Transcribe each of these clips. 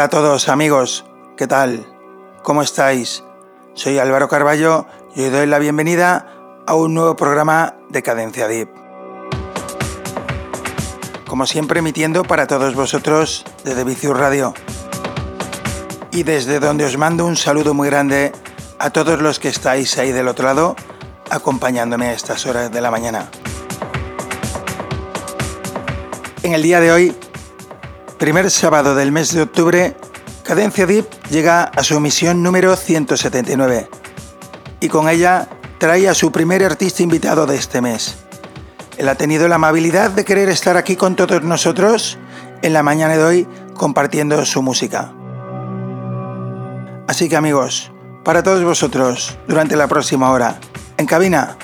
Hola a todos amigos, ¿qué tal? ¿Cómo estáis? Soy Álvaro Carballo y os doy la bienvenida a un nuevo programa de Cadencia Deep. Como siempre emitiendo para todos vosotros desde Vicius Radio. Y desde donde os mando un saludo muy grande a todos los que estáis ahí del otro lado acompañándome a estas horas de la mañana. En el día de hoy primer sábado del mes de octubre, Cadencia Deep llega a su emisión número 179 y con ella trae a su primer artista invitado de este mes. Él ha tenido la amabilidad de querer estar aquí con todos nosotros en la mañana de hoy compartiendo su música. Así que amigos, para todos vosotros, durante la próxima hora, en cabina,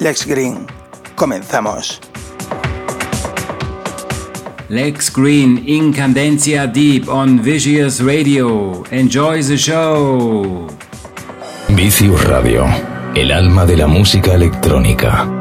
Lex Green, comenzamos. Lex Green, Incandencia Deep on Vicious Radio. Enjoy the show. Vicious Radio, el alma de la música electrónica.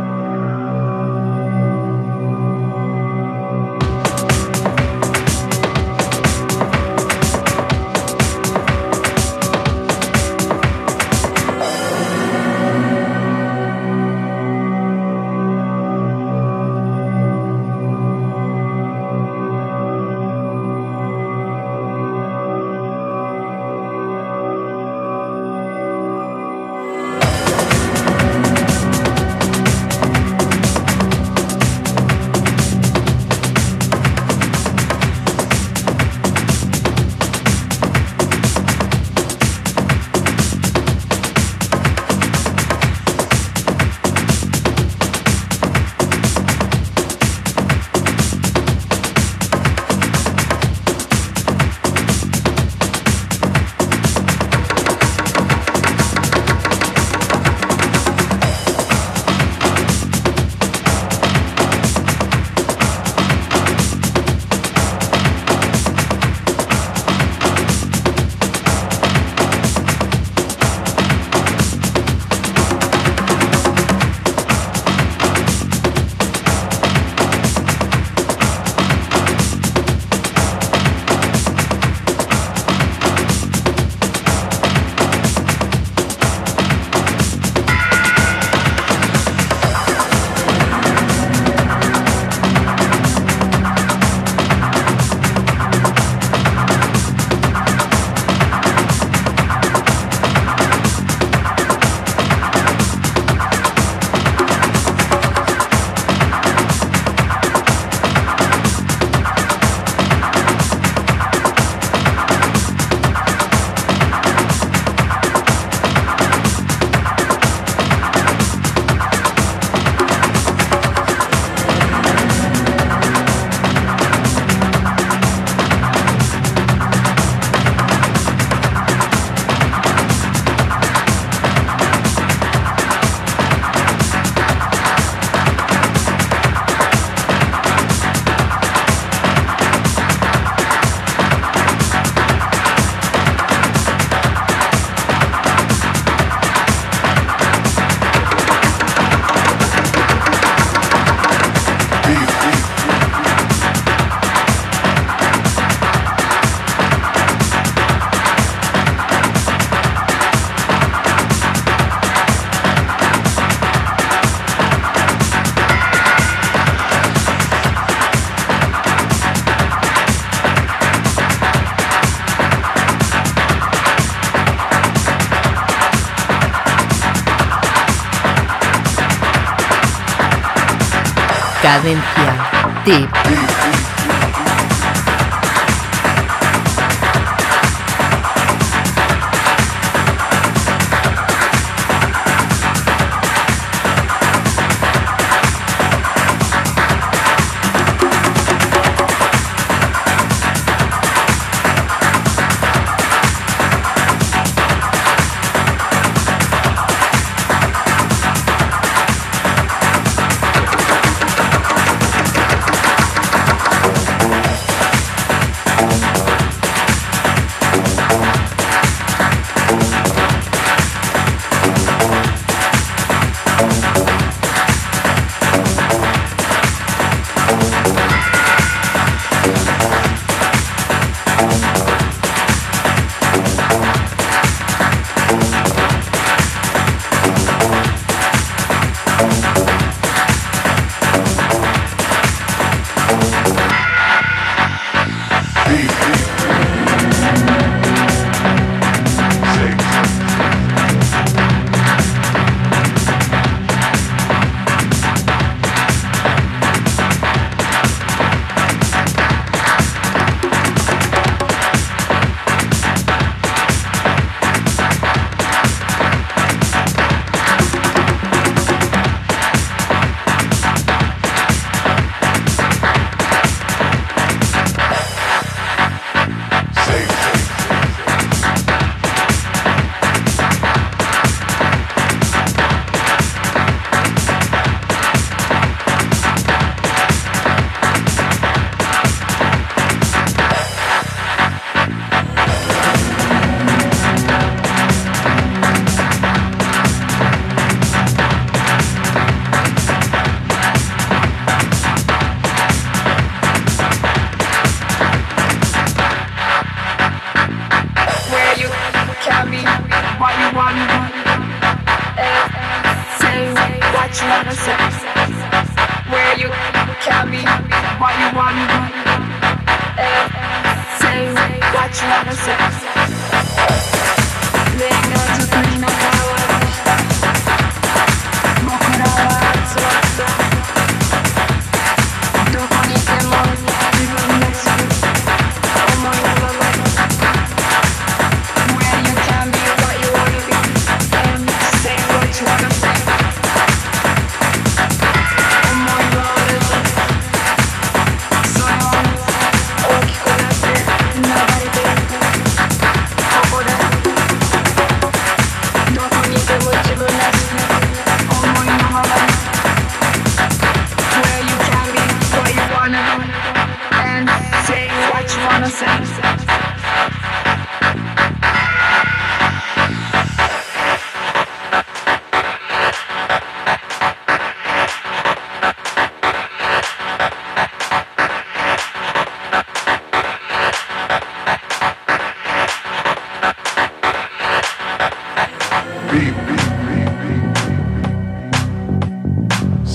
Cadencia. Tip.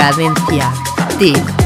Cadencia. Tip.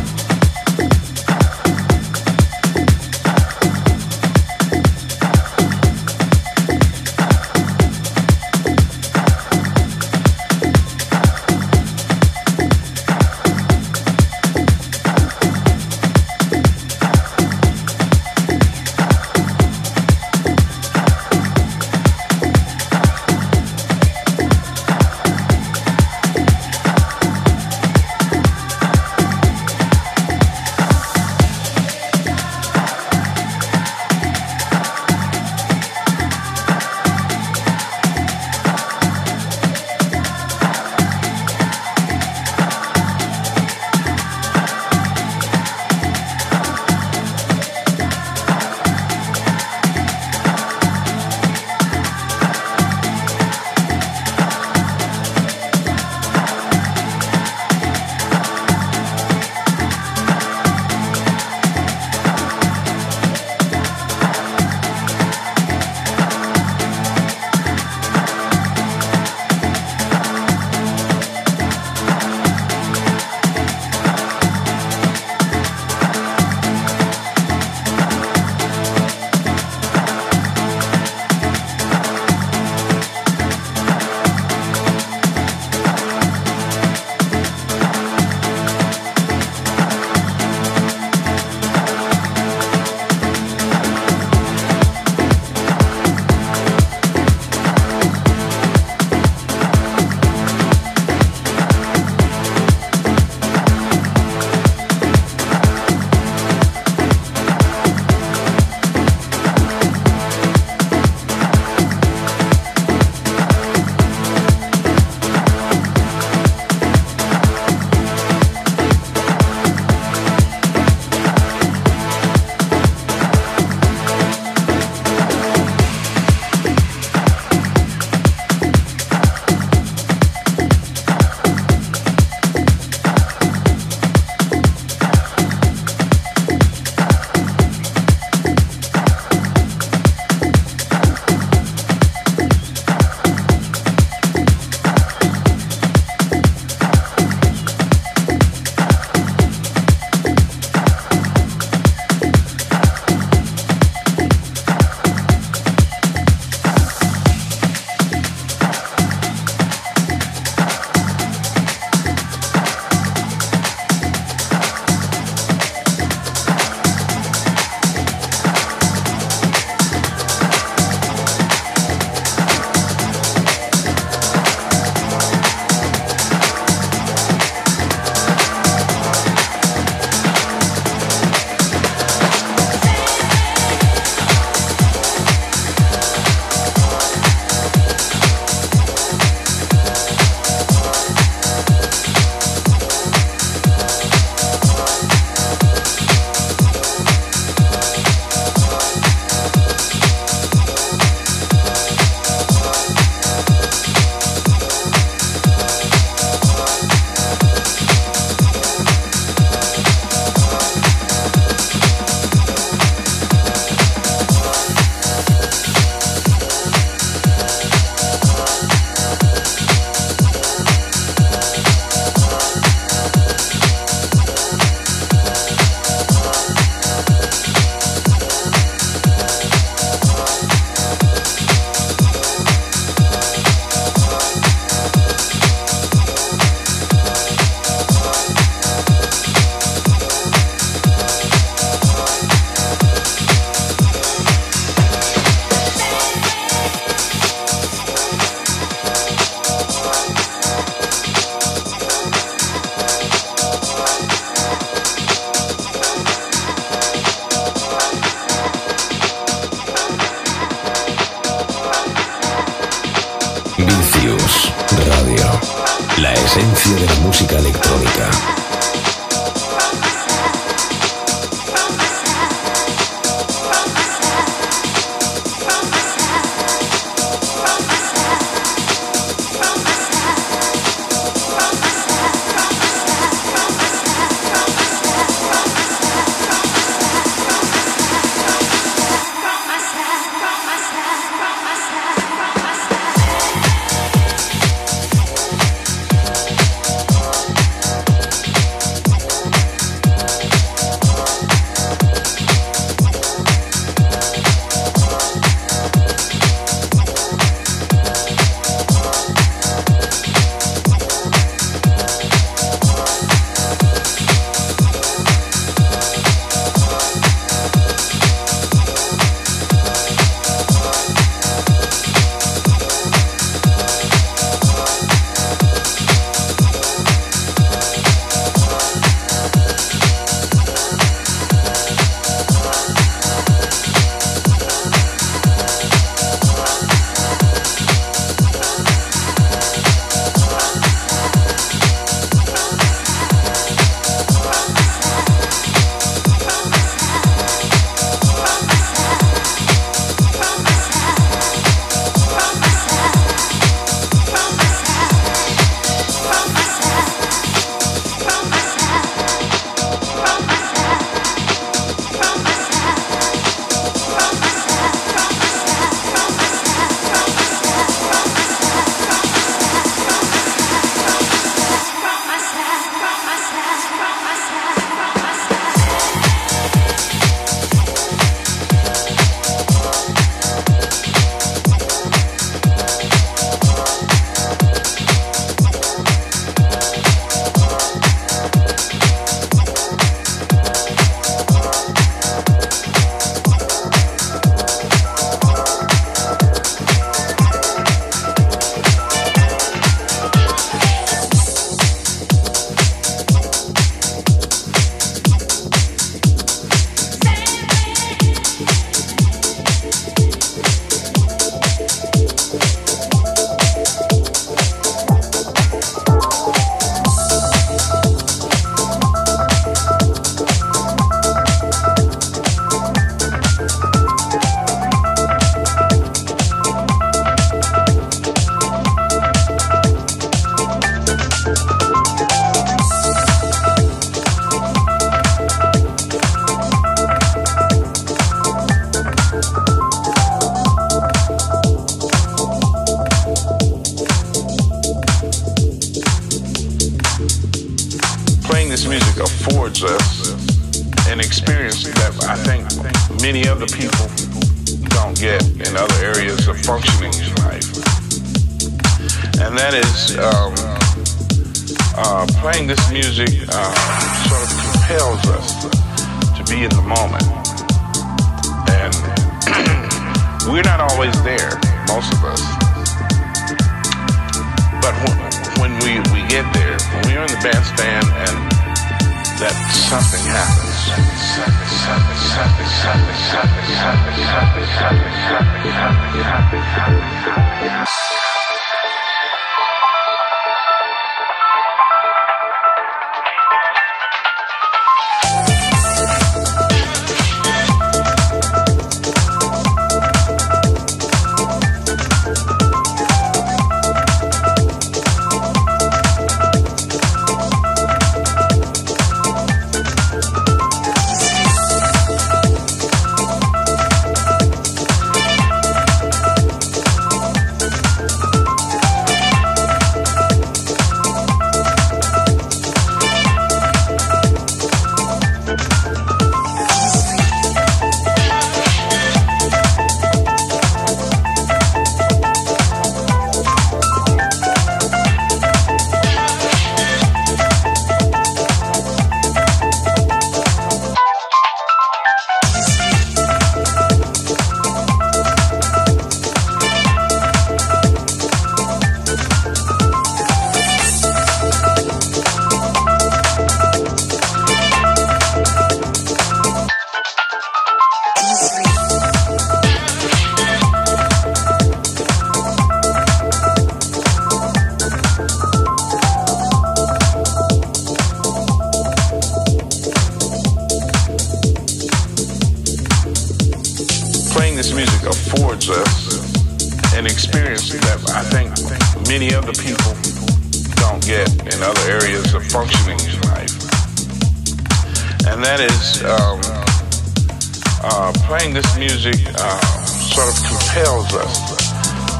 uh, playing this music uh, sort of compels us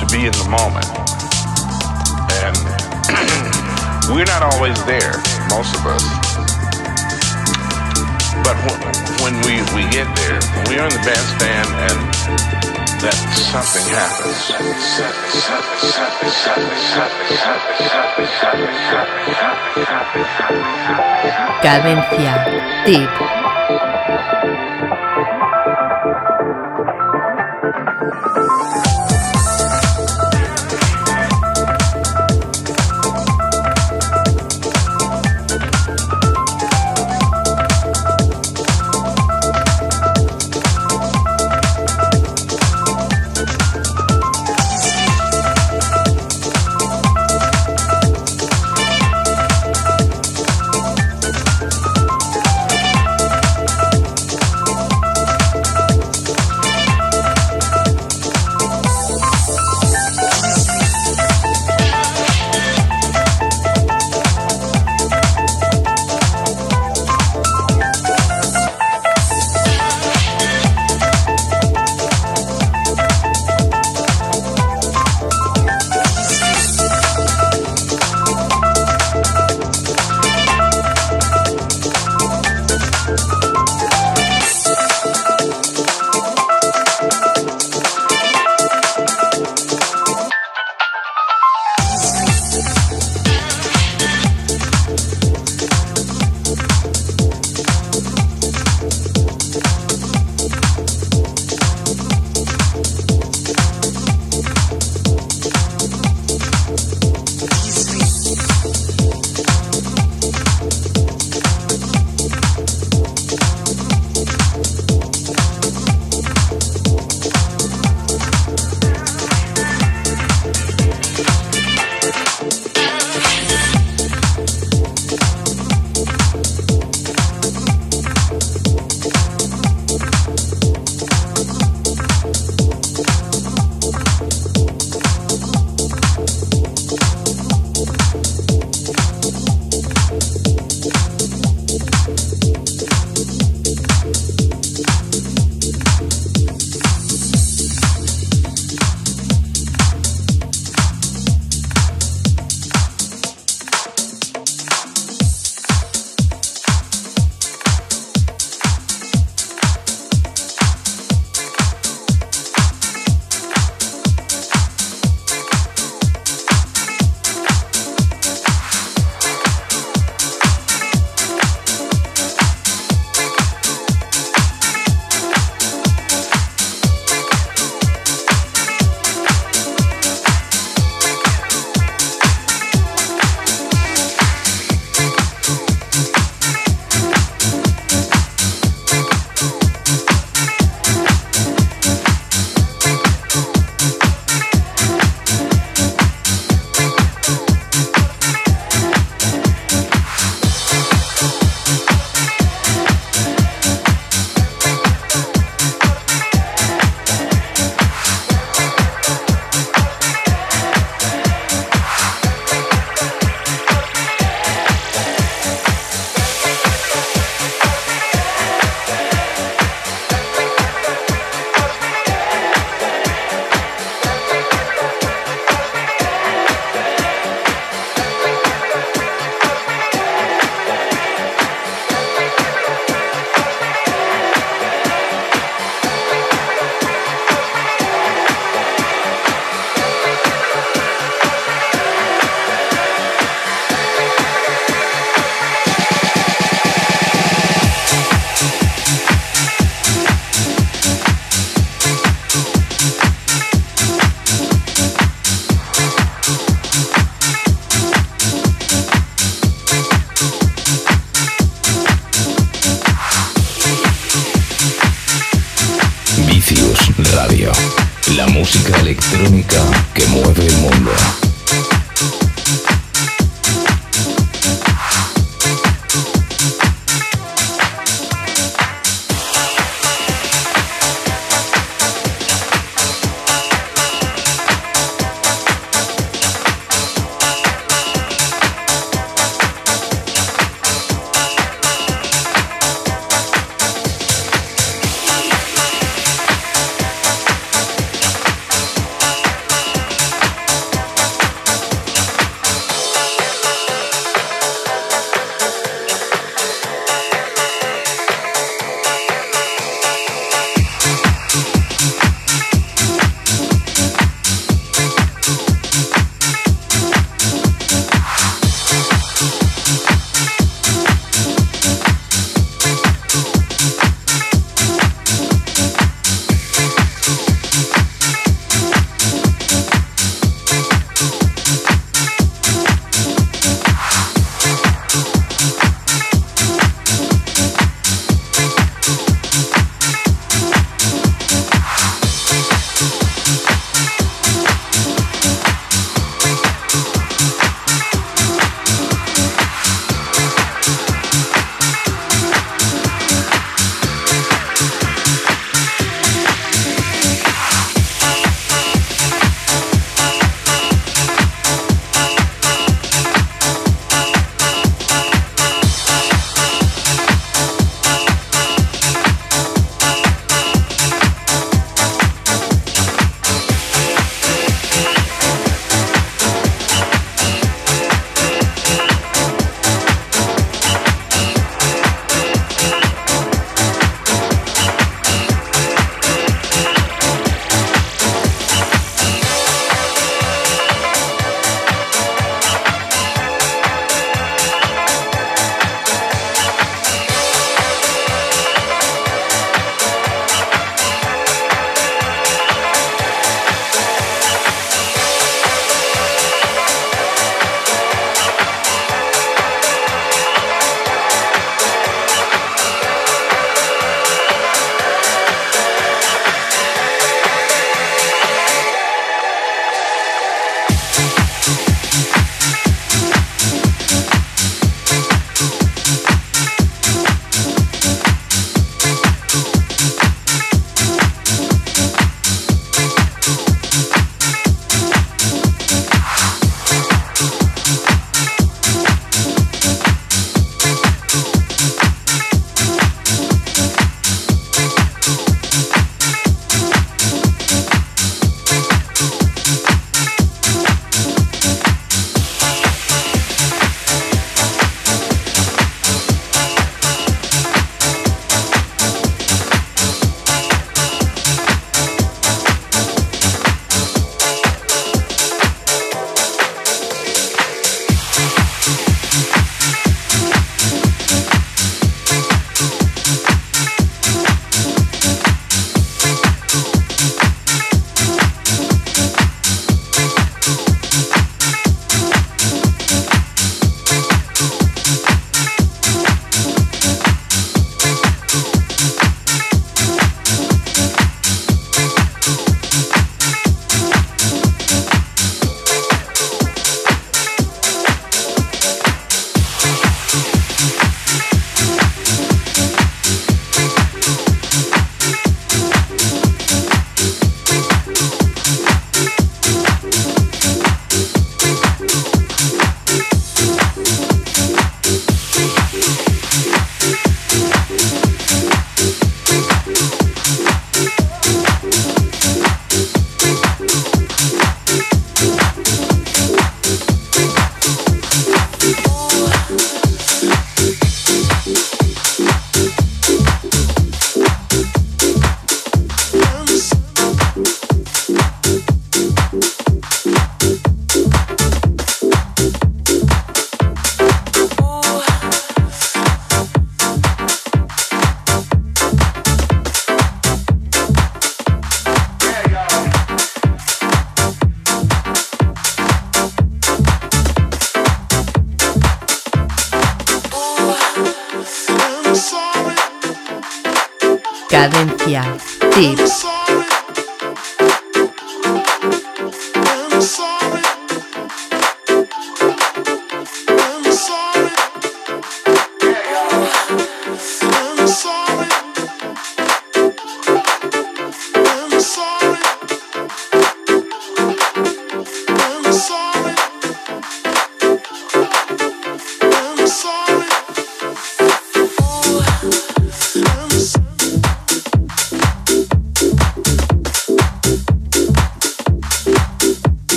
to be in the moment. And we're not always there, most of us. But when, when we, we get there, when we're in the bandstand and that something happens. Cadencia. Tip. Thank you.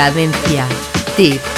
Cadencia. Tip.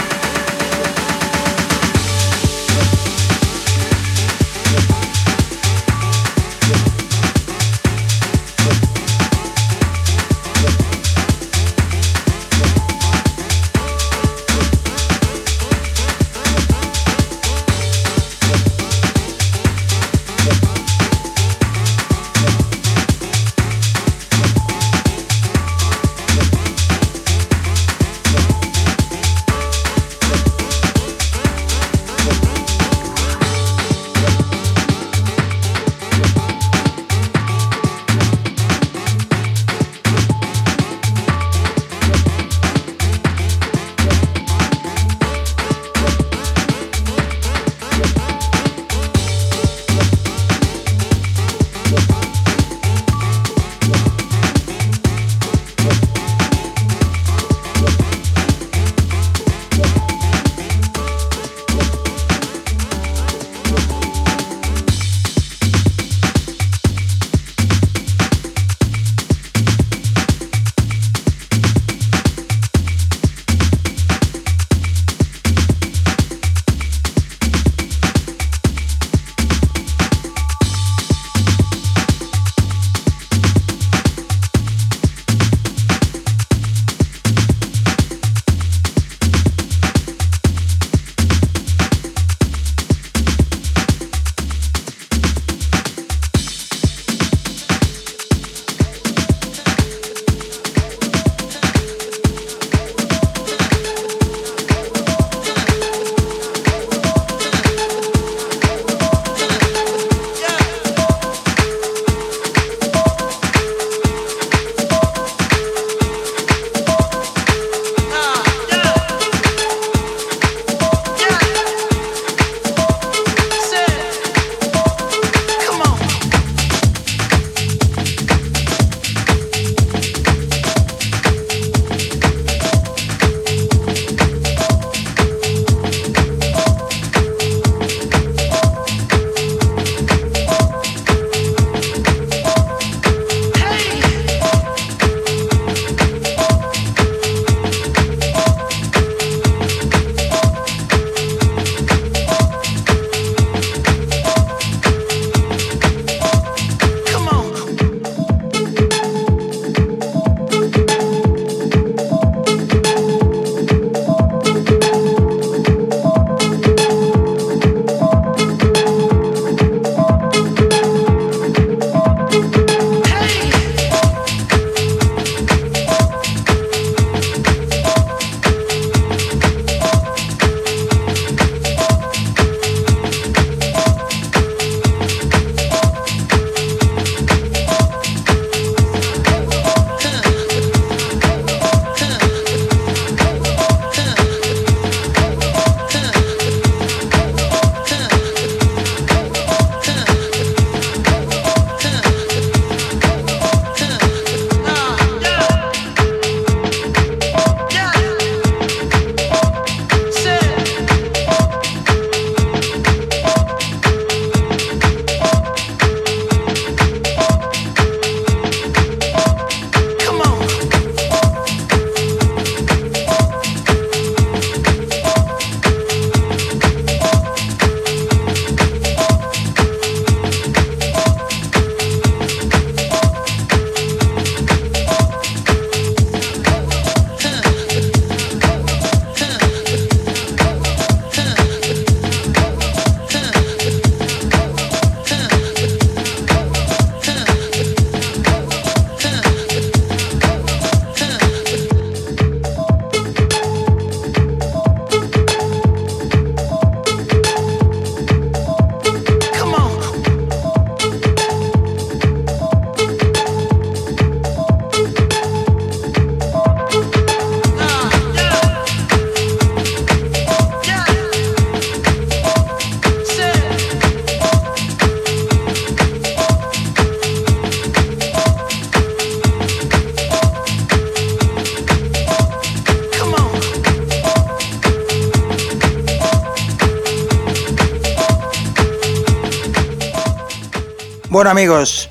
Bueno amigos,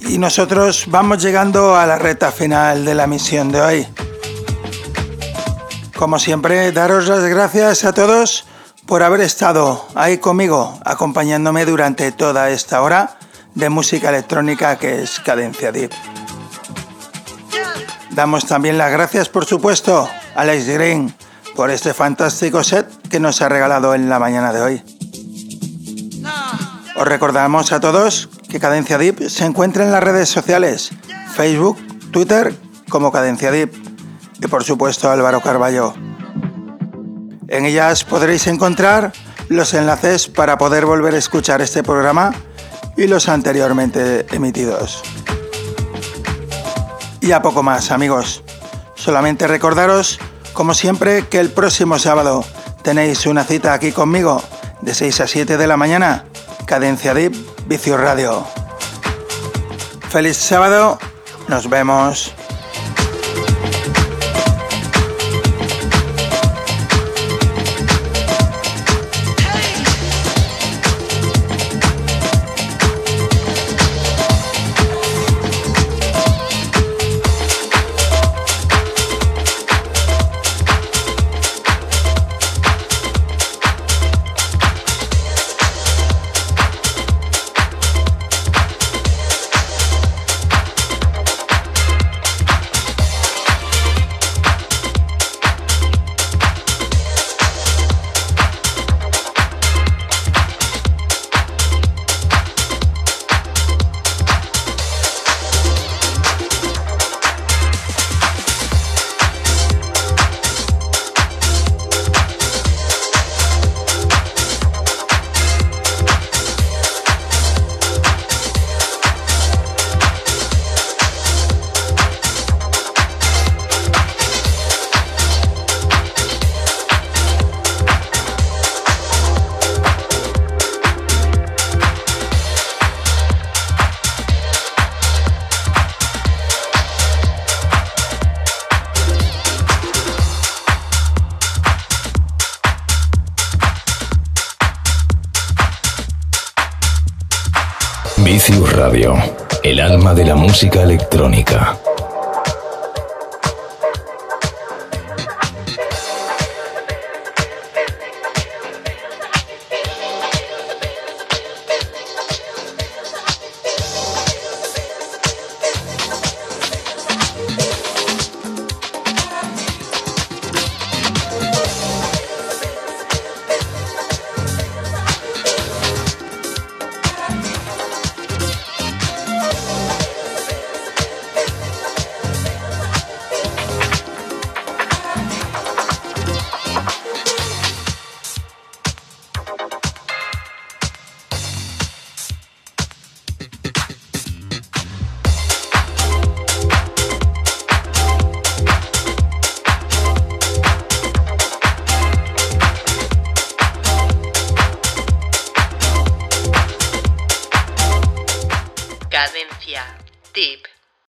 y nosotros vamos llegando a la reta final de la misión de hoy. Como siempre, daros las gracias a todos por haber estado ahí conmigo, acompañándome durante toda esta hora de música electrónica que es Cadencia Deep. Damos también las gracias, por supuesto, a Alex Green por este fantástico set que nos ha regalado en la mañana de hoy. Os recordamos a todos que Cadencia Deep se encuentra en las redes sociales, Facebook, Twitter como Cadencia Deep y por supuesto Álvaro Carballo. En ellas podréis encontrar los enlaces para poder volver a escuchar este programa y los anteriormente emitidos. Y a poco más amigos. Solamente recordaros, como siempre, que el próximo sábado tenéis una cita aquí conmigo de 6 a 7 de la mañana Cadencia Vicio Radio. Feliz sábado, nos vemos. Música electrónica.